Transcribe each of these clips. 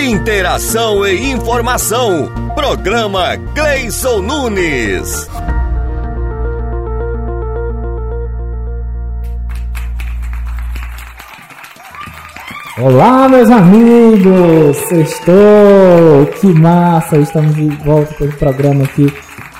Interação e informação. Programa Gleison Nunes. Olá, meus amigos! Sextou! Que massa! Estamos de volta com o programa aqui.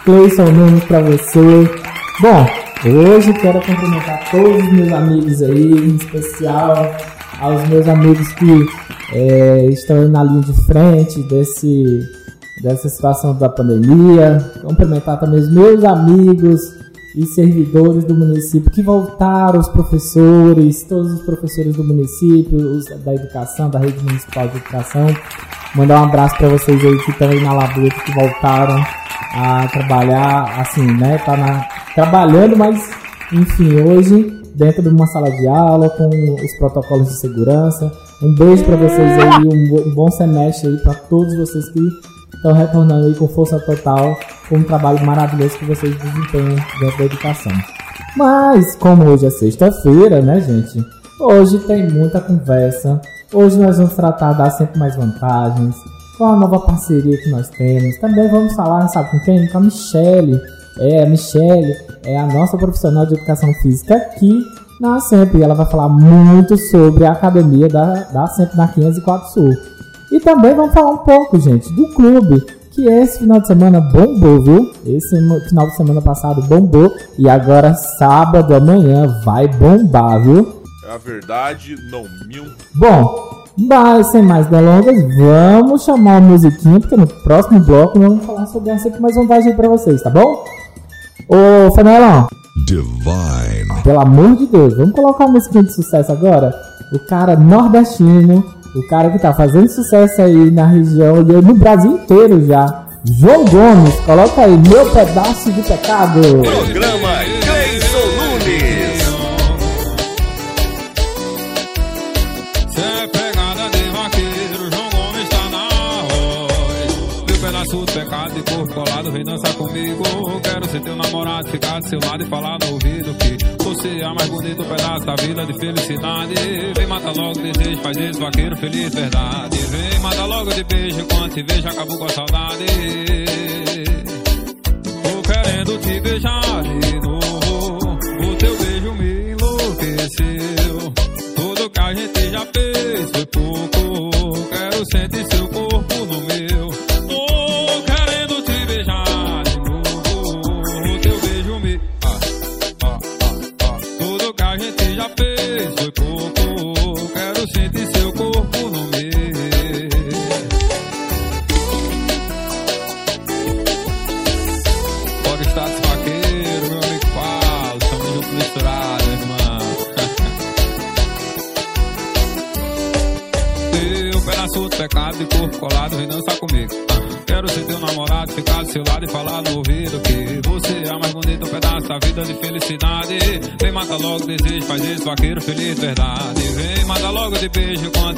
Cleison Nunes para você. Bom, hoje quero cumprimentar todos os meus amigos aí, em especial aos meus amigos que é, estão na linha de frente desse, dessa situação da pandemia. Cumprimentar também os meus amigos e servidores do município que voltaram, os professores, todos os professores do município, os da educação, da rede municipal de educação. Mandar um abraço para vocês aí que estão aí na labuta, que voltaram a trabalhar, assim, né? Tá na, trabalhando, mas enfim, hoje dentro de uma sala de aula com os protocolos de segurança. Um beijo para vocês aí, um, bom semestre aí para todos vocês que estão retornando aí com força total com um trabalho maravilhoso que vocês desempenham dentro da educação. Mas, como hoje é sexta-feira, né, gente? Hoje tem muita conversa. Hoje nós vamos tratar das sempre mais vantagens, com a nova parceria que nós temos. Também vamos falar, sabe com quem? Com a Michelle. É, a Michelle é a nossa profissional de educação física aqui na SEMP. Ela vai falar muito sobre a academia da, da SEMP na 504 Sul. E também vamos falar um pouco, gente, do clube que esse final de semana bombou, viu? Esse final de semana passado bombou e agora sábado amanhã vai bombar, viu? É a verdade, não mil. Bom, mas sem mais delongas, vamos chamar a musiquinha, porque no próximo bloco nós vamos falar sobre essa mais vantagem para vocês, tá bom? Ô, Fenelon. Divine. Pelo amor de Deus, vamos colocar uma musiquinha de sucesso agora? O cara nordestino o cara que tá fazendo sucesso aí na região e no Brasil inteiro já. João Gomes, coloca aí meu pedaço de pecado. Programa Ser teu namorado, ficar do seu lado e falar no ouvido que você é a mais bonita pedaço da vida de felicidade. Vem mata logo desejo, faz esse vaqueiro feliz, verdade. Vem mata logo de beijo, quando te vejo acabou com a saudade. Tô querendo te beijar de novo,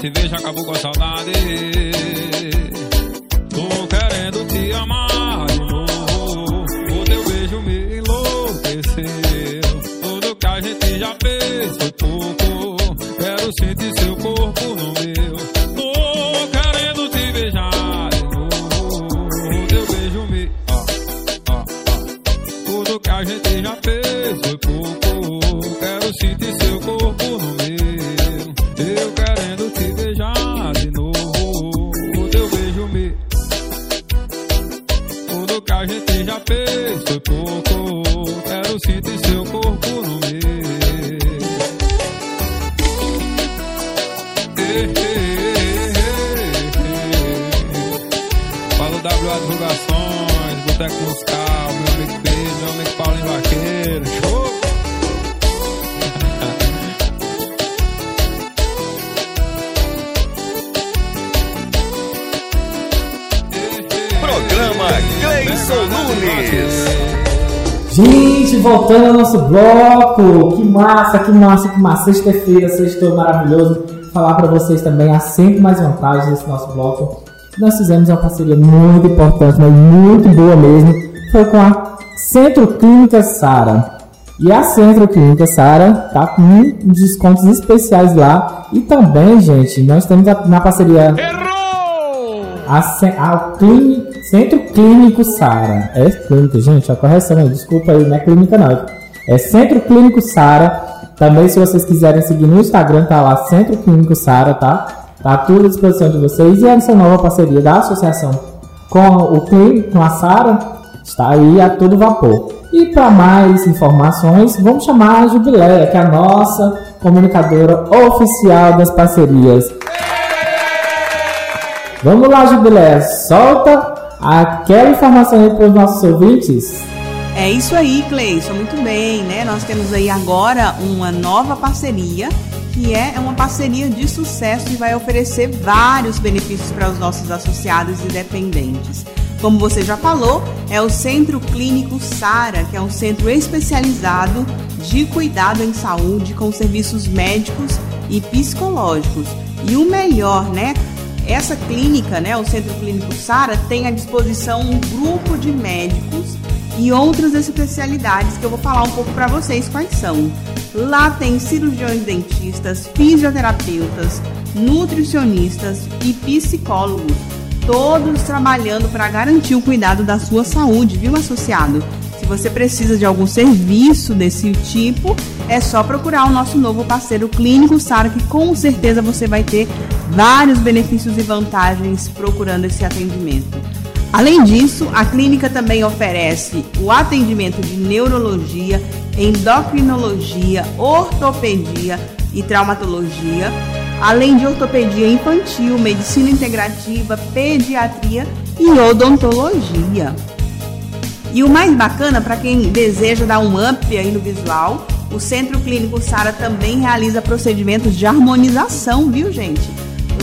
te vejo acabou com a saudade. Tô querendo te amar de novo, o teu beijo me enlouqueceu. Tudo que a gente já fez foi pouco, quero sentir Cleison Nunes. Gente, voltando ao nosso bloco. Que massa, que massa, que massa. Sexta-feira, sextou maravilhoso. Falar para vocês também há sempre mais vantagens nesse nosso bloco. Nós fizemos uma parceria muito importante, mas muito boa mesmo. Foi com a Centro Clínica Sara. E a Centro Clínica Sara tá com descontos especiais lá. E também, gente, nós temos a- na parceria ce- ao clíni- Centro Clínico Sara. É clínica, gente, a correção aí, desculpa aí, não é clínica não. É Centro Clínico Sara. Também, se vocês quiserem seguir no Instagram, tá lá, Centro Clínico Sara, tá? Tá tudo à disposição de vocês. E essa nova parceria da associação com o clínico, com a Sara, está aí a todo vapor. E para mais informações, vamos chamar a Jubileia, que é a nossa comunicadora oficial das parcerias. Vamos lá, Jubileia, solta aquela informação aí para os nossos ouvintes. É isso aí, Cleison, muito bem, né? Nós temos aí agora uma nova parceria, que é uma parceria de sucesso e vai oferecer vários benefícios para os nossos associados e dependentes. Como você já falou, é o Centro Clínico Sara, que é um centro especializado de cuidado em saúde com serviços médicos e psicológicos. E o melhor, né? Essa clínica, né, o Centro Clínico Sara, tem à disposição um grupo de médicos e outras especialidades que eu vou falar um pouco para vocês quais são. Lá tem cirurgiões dentistas, fisioterapeutas, nutricionistas e psicólogos, todos trabalhando para garantir o cuidado da sua saúde, viu, associado? Se você precisa de algum serviço desse tipo, é só procurar o nosso novo parceiro Clínico Sara, que com certeza você vai ter vários benefícios e vantagens procurando esse atendimento. Além disso, a clínica também oferece o atendimento de neurologia, endocrinologia, ortopedia e traumatologia, além de ortopedia infantil, medicina integrativa, pediatria e odontologia. E o mais bacana, para quem deseja dar um up aí no visual, o Centro Clínico Sara também realiza procedimentos de harmonização, viu, gente?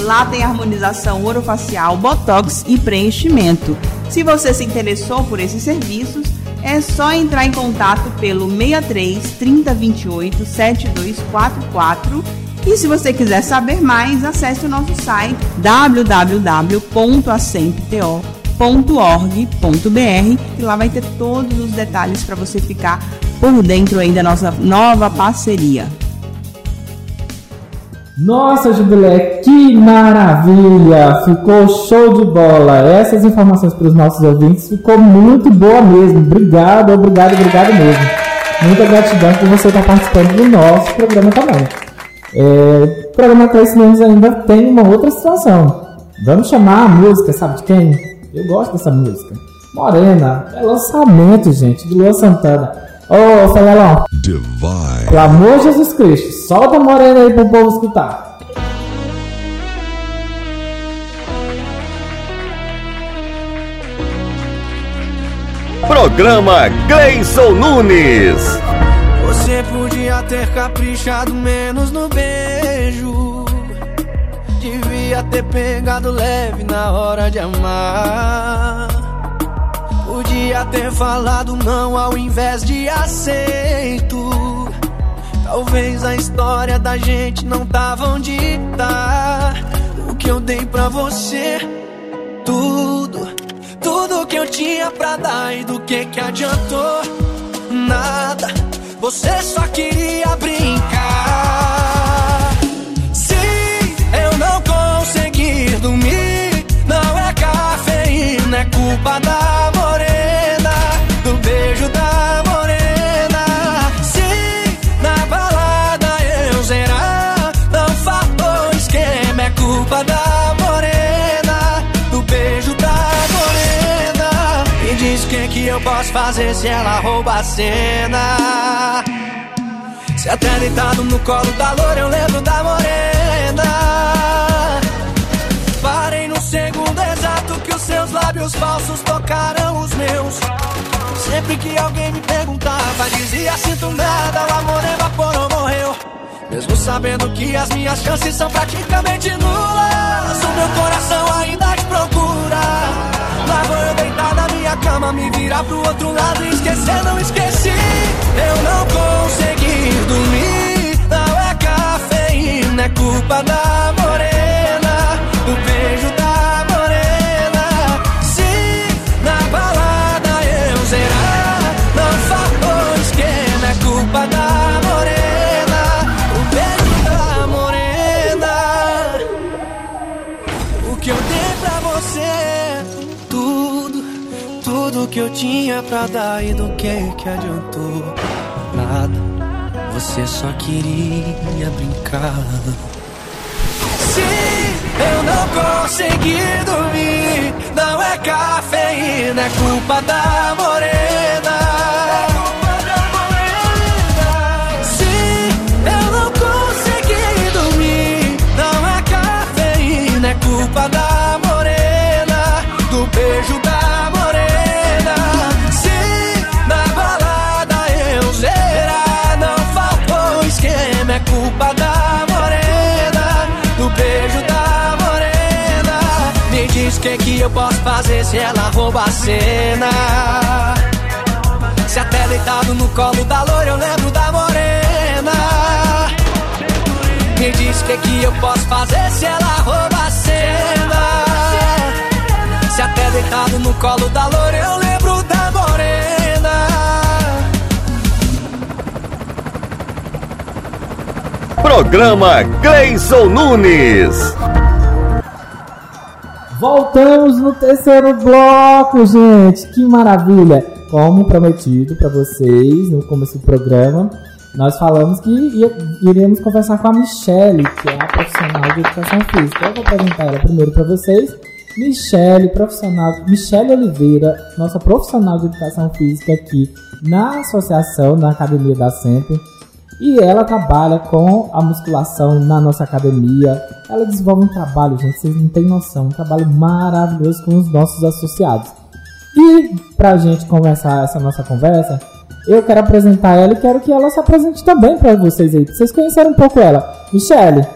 Lá tem harmonização orofacial, botox e preenchimento. Se você se interessou por esses serviços, é só entrar em contato pelo 63 3028 7244 e se você quiser saber mais, acesse o nosso site www.acempto.org.br e lá vai ter todos os detalhes para você ficar por dentro aí da nossa nova parceria. Nossa, Jubilé, que maravilha! Ficou show de bola! Essas informações para os nossos ouvintes ficou muito boa mesmo. Obrigado, obrigado, obrigado mesmo. Muita gratidão por você estar participando do nosso programa também. É, o programa Cresce Menos ainda tem uma outra situação. Vamos chamar a música, sabe de quem? Eu gosto dessa música. Morena, é lançamento, gente, de Luan Santana. Ô, Felelão, Divine. pelo amor de Jesus Cristo, solta a Morena aí pro povo escutar. Programa Gleison Nunes. Você podia ter caprichado menos no beijo. Devia ter pegado leve na hora de amar. Podia ter falado não ao invés de aceito. Talvez a história da gente não tava onde tá. O que eu dei pra você, tudo, tudo que eu tinha pra dar e do que que adiantou? Nada, você só queria brincar. Se eu não conseguir dormir, não é cafeína, é culpa da eu posso fazer se ela rouba a cena. Se até deitado no colo da loura eu lembro da morena. Parei no segundo exato que os seus lábios falsos tocaram os meus. Sempre que alguém me perguntava dizia sinto nada O amor evaporou, morreu. Mesmo sabendo que as minhas chances são praticamente nulas O meu coração ainda te procura Vou eu deitar na minha cama Me virar pro outro lado e esquecer, não esqueci. Eu não consegui dormir Não é cafeína, é culpa da morena eu tinha pra dar e do que que adiantou? Nada. Você só queria brincar. Se eu não conseguir dormir, não é cafeína, é culpa da morena. Que que eu posso fazer se ela rouba a cena. Se até deitado no colo da loira eu lembro da morena. Me diz que que eu posso fazer se ela rouba a cena. Se até deitado no colo da loira eu lembro da morena. Programa Gleison Nunes. Voltamos no terceiro bloco, gente. Que maravilha! Como prometido para vocês no começo do programa, nós falamos que iríamos conversar com a Michelle, que é a profissional de educação física. Eu vou apresentar ela primeiro para vocês. Michelle, profissional, Michelle Oliveira, nossa profissional de educação física aqui na associação, na academia da Sempre. E ela trabalha com a musculação na nossa academia. Ela desenvolve um trabalho, gente, vocês não têm noção, um trabalho maravilhoso com os nossos associados. E pra gente começar essa nossa conversa, eu quero apresentar ela e quero que ela se apresente também para vocês aí, vocês conhecerem um pouco ela. Michele,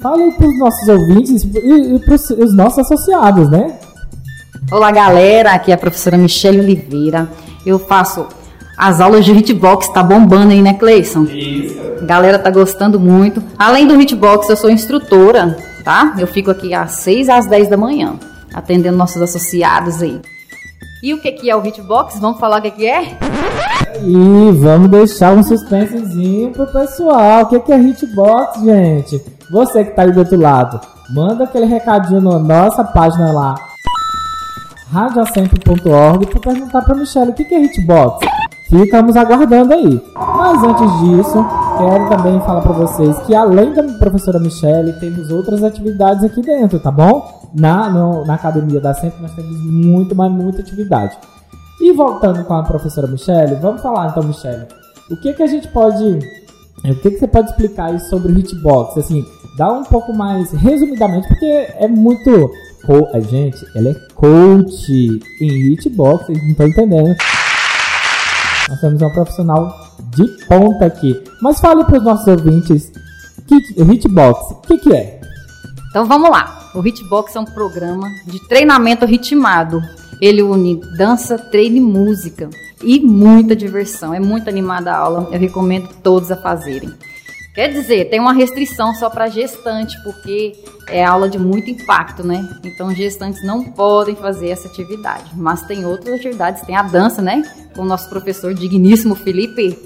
fala aí pros nossos ouvintes e, e pros os nossos associados, né? Olá, galera. Aqui é a professora Michelle Oliveira. Eu faço as aulas de hitbox, tá bombando aí, né, Cleison? Isso. Galera tá gostando muito. Além do hitbox, eu sou instrutora, tá? Eu fico aqui às 6 às 10 da manhã, atendendo nossos associados aí. E o que que é o hitbox? Vamos falar o que que é? E vamos deixar um suspensezinho pro pessoal. O que que é hitbox, gente? Você que tá aí do outro lado, manda aquele recadinho na nossa página lá, radiocentro.org, para perguntar pra Michelle o que que é hitbox. Ficamos aguardando aí. Mas antes disso, quero também falar para vocês que além da professora Michelle, temos outras atividades aqui dentro, tá bom? Na, no- na academia da Sempre nós temos muito, mas muita atividade. E voltando com a professora Michelle, vamos falar então, Michelle. O que que a gente pode. O que que você pode explicar aí sobre o hitbox? Assim, dá um pouco mais resumidamente, porque é muito. a gente, ela é coach em hitbox, vocês não estão entendendo. Nós temos uma profissional de ponta aqui. Mas fale para os nossos ouvintes, que, hitbox, o que, que é? Então vamos lá. O Hitbox é um programa de treinamento ritmado. Ele une dança, treino e música. E muita diversão. É muito animada a aula. Eu recomendo todos a fazerem. Quer dizer, tem uma restrição só para gestante, porque é aula de muito impacto, né? Então gestantes não podem fazer essa atividade. Mas tem outras atividades, tem a dança, né? Com o nosso professor digníssimo Felipe,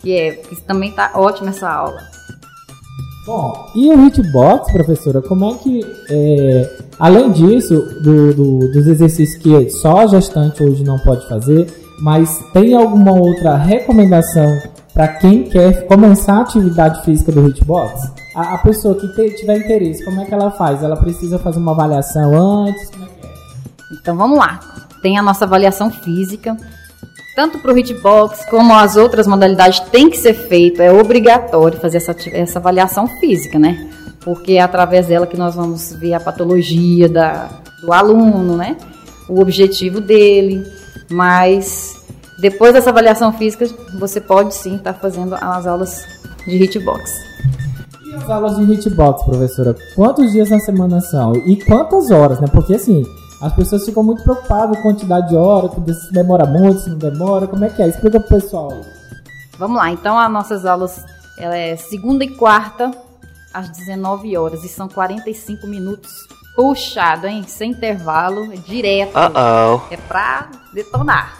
que é que também tá ótima essa aula. Bom, e o hitbox, professora, como é que, é, além disso, do- do- dos exercícios que só a gestante hoje não pode fazer, mas tem alguma outra recomendação para quem quer começar a atividade física do hitbox? A, a pessoa que te- tiver interesse, como é que ela faz? Ela precisa fazer uma avaliação antes? Como é que é? Então vamos lá. Tem a nossa avaliação física. Tanto para o hitbox como as outras modalidades tem que ser feito, é obrigatório fazer essa, essa avaliação física, né? Porque é através dela que nós vamos ver a patologia da, do aluno, né? O objetivo dele. Mas depois dessa avaliação física, você pode sim estar fazendo as aulas de hitbox. E as aulas de hitbox, professora? Quantos dias na semana são? E quantas horas, né? Porque assim, as pessoas ficam muito preocupadas com a quantidade de horas, se demora muito, se não demora, como é que é? Explica pro pessoal. Vamos lá, então as nossas aulas ela é segunda e quarta às 19 horas e são 45 minutos puxado, hein? Sem intervalo, é direto. É pra detonar.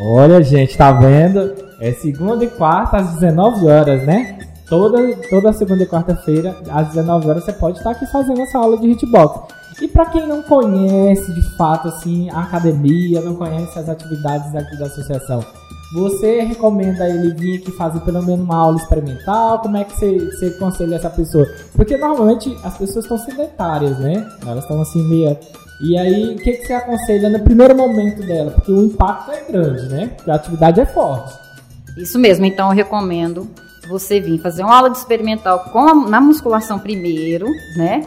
Olha, gente, tá vendo? É segunda e quarta às 19 horas, né? Toda, toda segunda e quarta-feira, às 19 horas, você pode estar aqui fazendo essa aula de hitbox. E para quem não conhece de fato assim a academia, não conhece as atividades aqui da associação, você recomenda ele vir aqui fazer pelo menos uma aula experimental? Como é que você, você aconselha essa pessoa? Porque normalmente as pessoas estão sedentárias, né? Elas estão assim meia. E aí, o que, que você aconselha no primeiro momento dela? Porque o impacto é grande, né? Porque a atividade é forte. Isso mesmo, então eu recomendo você vir fazer uma aula de experimental com a, na musculação primeiro, né?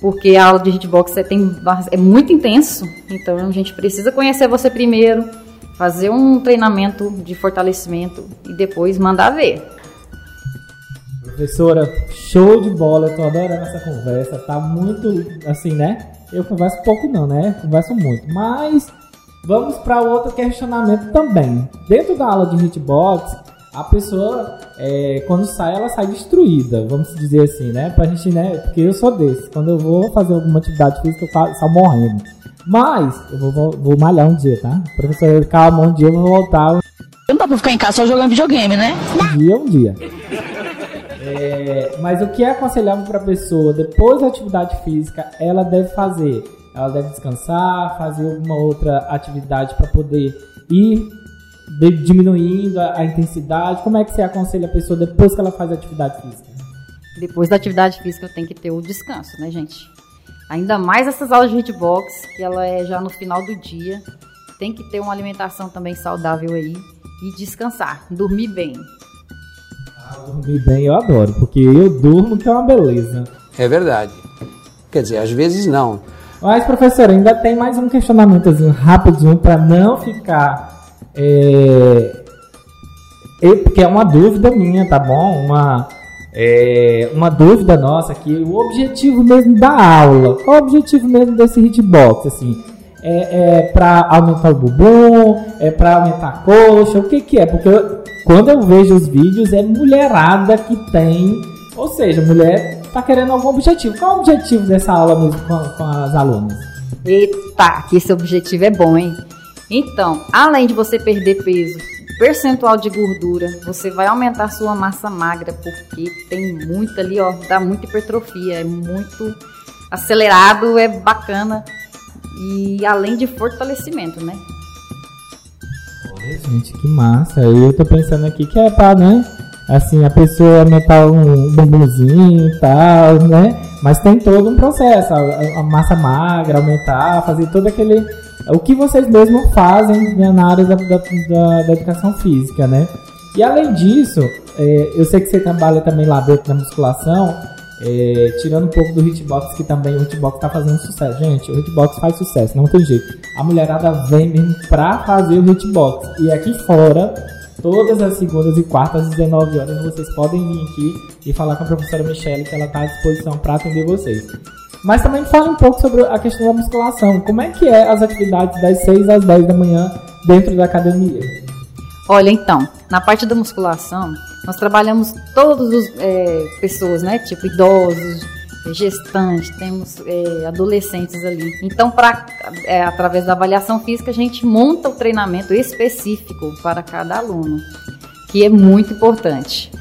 Porque a aula de hitbox é, tem, é muito intenso, então a gente precisa conhecer você primeiro, fazer um treinamento de fortalecimento e depois mandar ver. Professora, show de bola, eu tô adorando essa conversa, tá muito assim, né? Eu converso pouco não, né? Converso muito, mas vamos para outro questionamento também. Dentro da aula de hitbox, a pessoa, é, quando sai, ela sai destruída, vamos dizer assim, né? Pra gente, né? Porque eu sou desse. Quando eu vou fazer alguma atividade física, eu saio morrendo. Mas, eu vou, vou, malhar um dia, tá? Professor, calma, um dia eu vou voltar. Não dá pra ficar em casa só jogando videogame, né? Um dia, um dia. É, mas o que é aconselhável para a pessoa depois da atividade física, ela deve fazer? Ela deve descansar, fazer alguma outra atividade para poder ir diminuindo a, a, intensidade? Como é que você aconselha a pessoa depois que ela faz a atividade física? Depois da atividade física tem que ter o descanso, né, gente? Ainda mais essas aulas de hitbox, que ela é já no final do dia. Tem que ter uma alimentação também saudável aí e descansar, dormir bem. Ah, dormir bem eu adoro, porque eu durmo que é uma beleza. É verdade. Quer dizer, às vezes não. Mas, professor, ainda tem mais um questionamentozinho rapidinho para não ficar é, porque é uma dúvida minha, tá bom? Uma, é, uma dúvida nossa aqui. O objetivo mesmo da aula, qual o objetivo mesmo desse hitbox? Assim, é, é para aumentar o bumbum? É para aumentar a coxa? O que que é? Porque eu, quando eu vejo os vídeos, é mulherada que tem, ou seja, mulher tá querendo algum objetivo. Qual o objetivo dessa aula mesmo com, com as alunas? Eita, que esse objetivo é bom, hein? Então, além de você perder peso, percentual de gordura, você vai aumentar sua massa magra, porque tem muito ali, ó, dá muita hipertrofia, é muito acelerado, é bacana. E além de fortalecimento, né? Gente, que massa. Eu tô pensando aqui que é pra, né? Assim, a pessoa aumentar um bumbumzinho e tal, né? Mas tem todo um processo, a, a massa magra, aumentar, fazer todo aquele o que vocês mesmos fazem na área da, da, da, educação física, né? E além disso, é, eu sei que você trabalha também lá dentro da musculação, é, tirando um pouco do hitbox, que também o hitbox está fazendo sucesso. Gente, o hitbox faz sucesso, não tem jeito. A mulherada vem mesmo pra fazer o hitbox. E aqui fora, todas as segundas e quartas, às 19 horas, vocês podem vir aqui e falar com a professora Michelle, que ela está à disposição para atender vocês. Mas também fala um pouco sobre a questão da musculação. Como é que é as atividades das 6 às 10 da manhã dentro da academia? Olha, então, na parte da musculação, nós trabalhamos todas as é, pessoas, né? Tipo idosos, gestantes, temos é, adolescentes ali. Então, pra, é, através da avaliação física, a gente monta o treinamento específico para cada aluno, que é muito importante.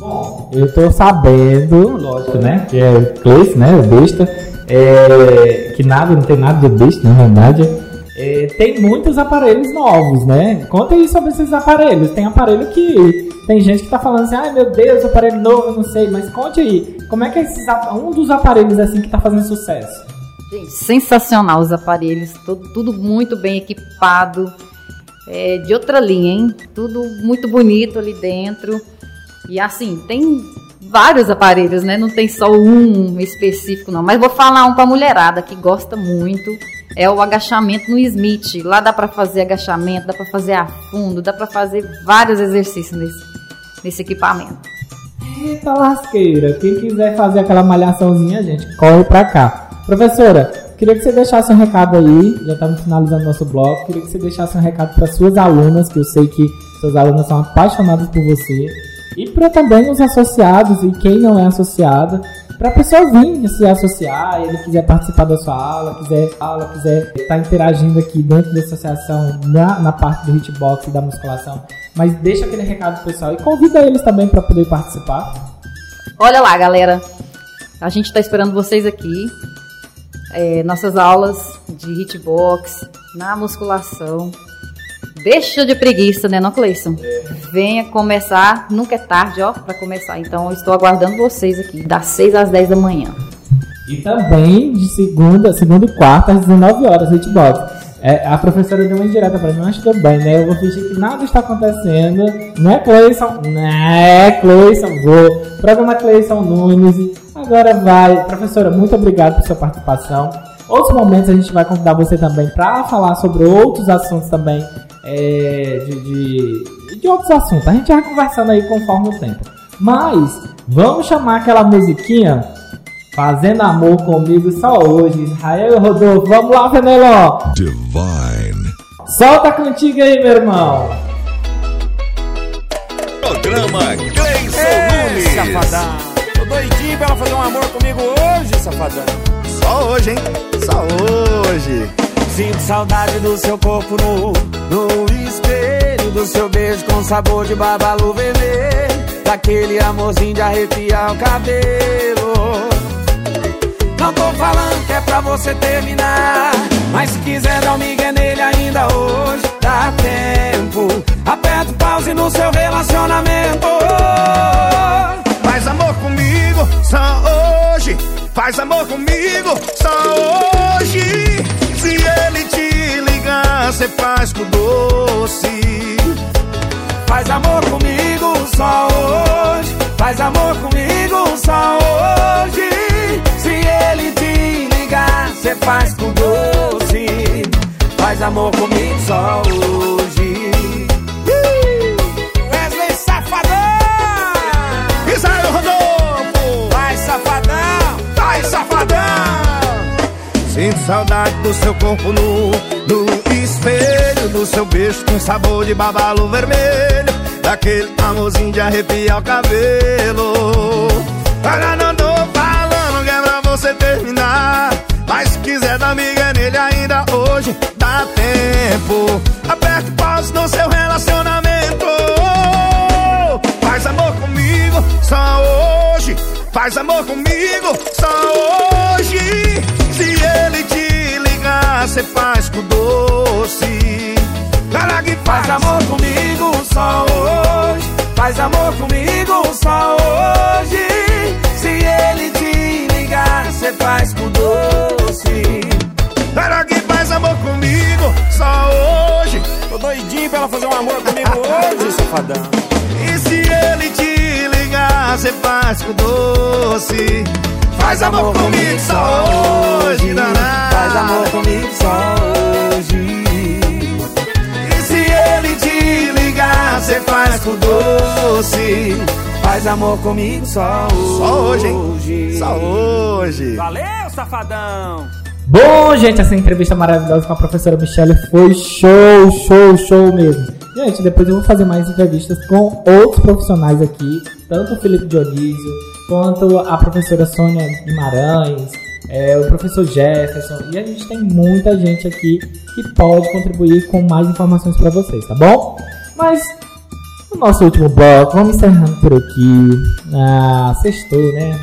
Bom, eu tô sabendo, lógico, né? Que é o Cleice, né? O besta. É, que nada, não tem nada de besta, na verdade. É, tem muitos aparelhos novos, né? Conta aí sobre esses aparelhos. Tem aparelho que tem gente que tá falando assim, ai meu Deus, aparelho novo, eu não sei, mas conte aí, como é que é esses, um dos aparelhos assim que tá fazendo sucesso? Gente, sensacional os aparelhos, tudo, tudo muito bem equipado, é, de outra linha, hein? Tudo muito bonito ali dentro. E assim, tem vários aparelhos, né? Não tem só um específico, não. Mas vou falar um pra mulherada que gosta muito. É o agachamento no Smith. Lá dá para fazer agachamento, dá para fazer a fundo, dá para fazer vários exercícios nesse, nesse equipamento. Eita lasqueira! Quem quiser fazer aquela malhaçãozinha, gente, corre pra cá. Professora, queria que você deixasse um recado aí. Já estamos finalizando nosso bloco. Queria que você deixasse um recado para suas alunas, que eu sei que suas alunas são apaixonadas por você e para também os associados e quem não é associado, para a pessoa vir se associar, ele quiser participar da sua aula, quiser aula, quiser estar tá interagindo aqui dentro da associação na, na parte do hitbox e da musculação, mas deixa aquele recado pessoal e convida eles também para poder participar. Olha lá, galera, a gente está esperando vocês aqui. é, nossas aulas de hitbox, na musculação. Deixa de preguiça, né, não, Cleison? Venha começar, nunca é tarde, ó, para começar. Então, estou aguardando vocês aqui, das 6 às 10 da manhã. E também de segunda, segunda e quarta às 19 horas, hitbox. É, a professora deu uma indireta pra mim, mas tudo bem, né? Eu vou fingir que nada está acontecendo. Não é Cleison? Não é Cleison, vou. Programa Cleison Nunes. Agora vai. Professora, muito obrigado por sua participação. Outros momentos a gente vai convidar você também para falar sobre outros assuntos também. É, de, de, de outros assuntos. A gente vai conversando aí conforme o tempo. Mas, vamos chamar aquela musiquinha Fazendo amor comigo só hoje. Israel e Rodolfo, vamos lá, Fenelon. Divine. Solta contigo aí, meu irmão. Programa Ei, Nunes. safadão. Tô doidinho pra ela fazer um amor comigo hoje, safadão. Só hoje, hein? Só hoje. Sinto saudade do seu corpo nu, no espelho do seu beijo com sabor de babalu vermelho. Daquele amorzinho de arrepiar o cabelo. Não tô falando que é pra você terminar. Mas se quiser dar um migué nele ainda hoje, dá tempo. Aperta o pause no seu relacionamento. Faz amor comigo só hoje. Faz amor comigo só hoje. Se ele te ligar, cê faz com doce. Faz amor comigo só hoje. Faz amor comigo só hoje. Se ele te ligar, cê faz com doce. Faz amor comigo só hoje. Wesley Safadão! Israel Rodolfo! Vai, safadão! Vai, safadão! Sinto saudade do seu corpo nu, no espelho do seu beijo com sabor de babalu vermelho, daquele amorzinho de arrepiar o cabelo. Agora não tô falando que é pra você terminar, mas se quiser dar miga nele ainda hoje, dá tempo. Aperte pause no seu relacionamento. Faz amor comigo só hoje. Faz amor comigo só hoje. Se ele te ligar, cê faz com doce. Cara que Faz amor comigo só hoje. Faz amor comigo só hoje. Se ele te ligar, cê faz com doce. Cara que faz amor comigo só hoje. Tô doidinho pra ela fazer um amor comigo hoje, safadão. E se ele te ligar, cê faz com doce. Faz amor comigo só hoje. Faz amor comigo só hoje. E se ele te ligar, cê faz com doce. Faz amor comigo só hoje. Só hoje, hein? Só hoje. Valeu, safadão! Bom, gente, essa entrevista maravilhosa com a professora Michelle foi show, show, show mesmo. Gente, depois eu vou fazer mais entrevistas com outros profissionais aqui, tanto o Felipe Dionísio, quanto a professora Sônia Guimarães, é, o professor Jefferson, e a gente tem muita gente aqui que pode contribuir com mais informações para vocês, tá bom? Mas no nosso último bloco, vamos encerrando por aqui. Ah, sextou, né?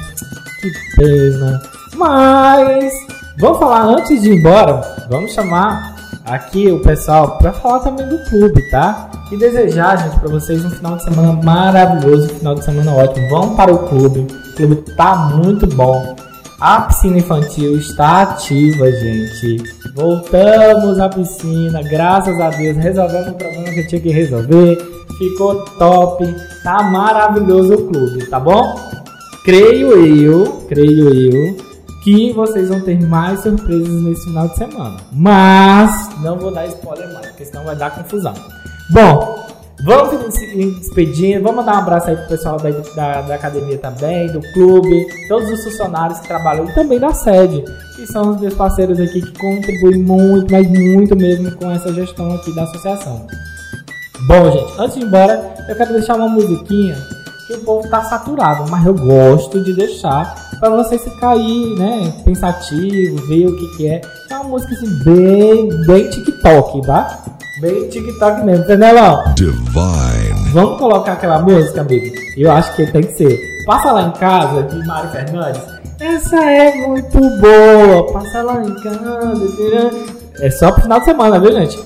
Que pena. Mas vamos falar antes de ir embora, vamos chamar aqui o pessoal para falar também do clube, tá? E desejar, gente, para vocês um final de semana maravilhoso, um final de semana ótimo. Vão para o clube, o clube tá muito bom. A piscina infantil está ativa, gente. Voltamos à piscina, graças a Deus, resolvemos o problema que tinha que resolver. Ficou top, tá maravilhoso o clube, tá bom? Creio eu, creio eu, que vocês vão ter mais surpresas nesse final de semana. Mas não vou dar spoiler mais, porque senão vai dar confusão. Bom, vamos se despedindo. Vamos dar um abraço aí pro pessoal da, da, da academia também, do clube, todos os funcionários que trabalham e também da sede, que são os meus parceiros aqui que contribuem muito, mas muito mesmo com essa gestão aqui da associação. Bom, gente, antes de ir embora, eu quero deixar uma musiquinha que o povo tá saturado, mas eu gosto de deixar para você se cair, né? Pensativo, ver o que, que é. É uma música assim, bem, bem TikTok, tá? Bem TikTok mesmo, entendeu? Divine. Vamos colocar aquela música, amigo? Eu acho que tem que ser. Passa lá em casa, de Mário Fernandes. Essa é muito boa. Passa lá em casa. É só pro final de semana, viu, gente?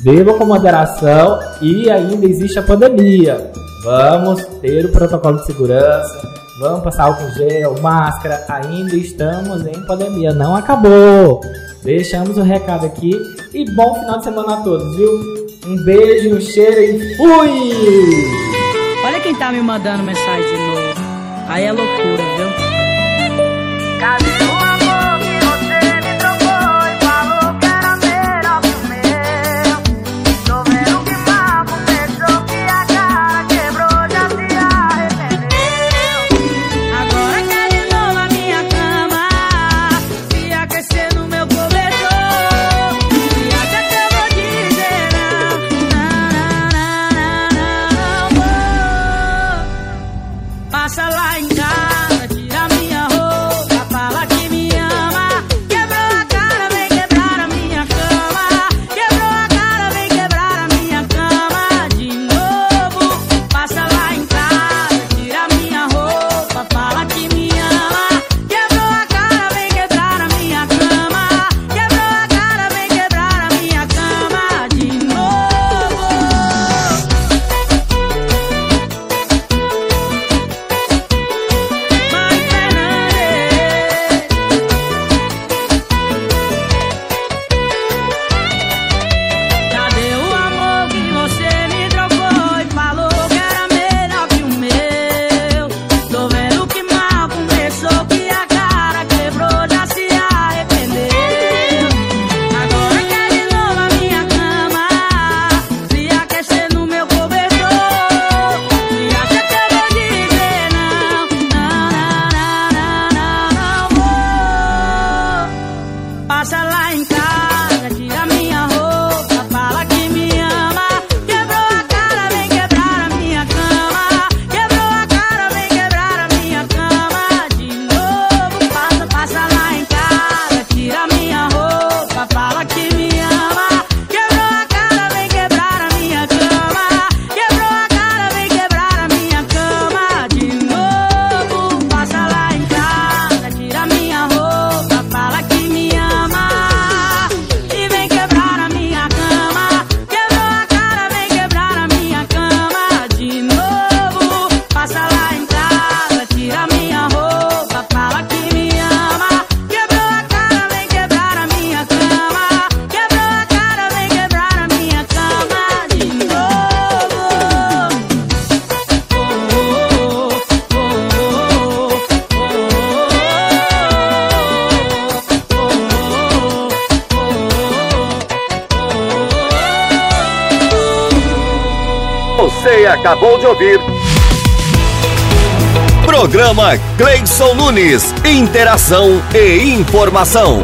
Beba com moderação e ainda existe a pandemia. Vamos ter o protocolo de segurança Vamos passar álcool gel, máscara. Ainda estamos em pandemia, não acabou. Deixamos o recado aqui e bom final de semana a todos, viu? Um beijo, um cheiro e fui! Olha quem tá me mandando mensagem de novo. Aí é loucura, viu? Cadê? ouvir. Programa Cleison Nunes. Interação e informação.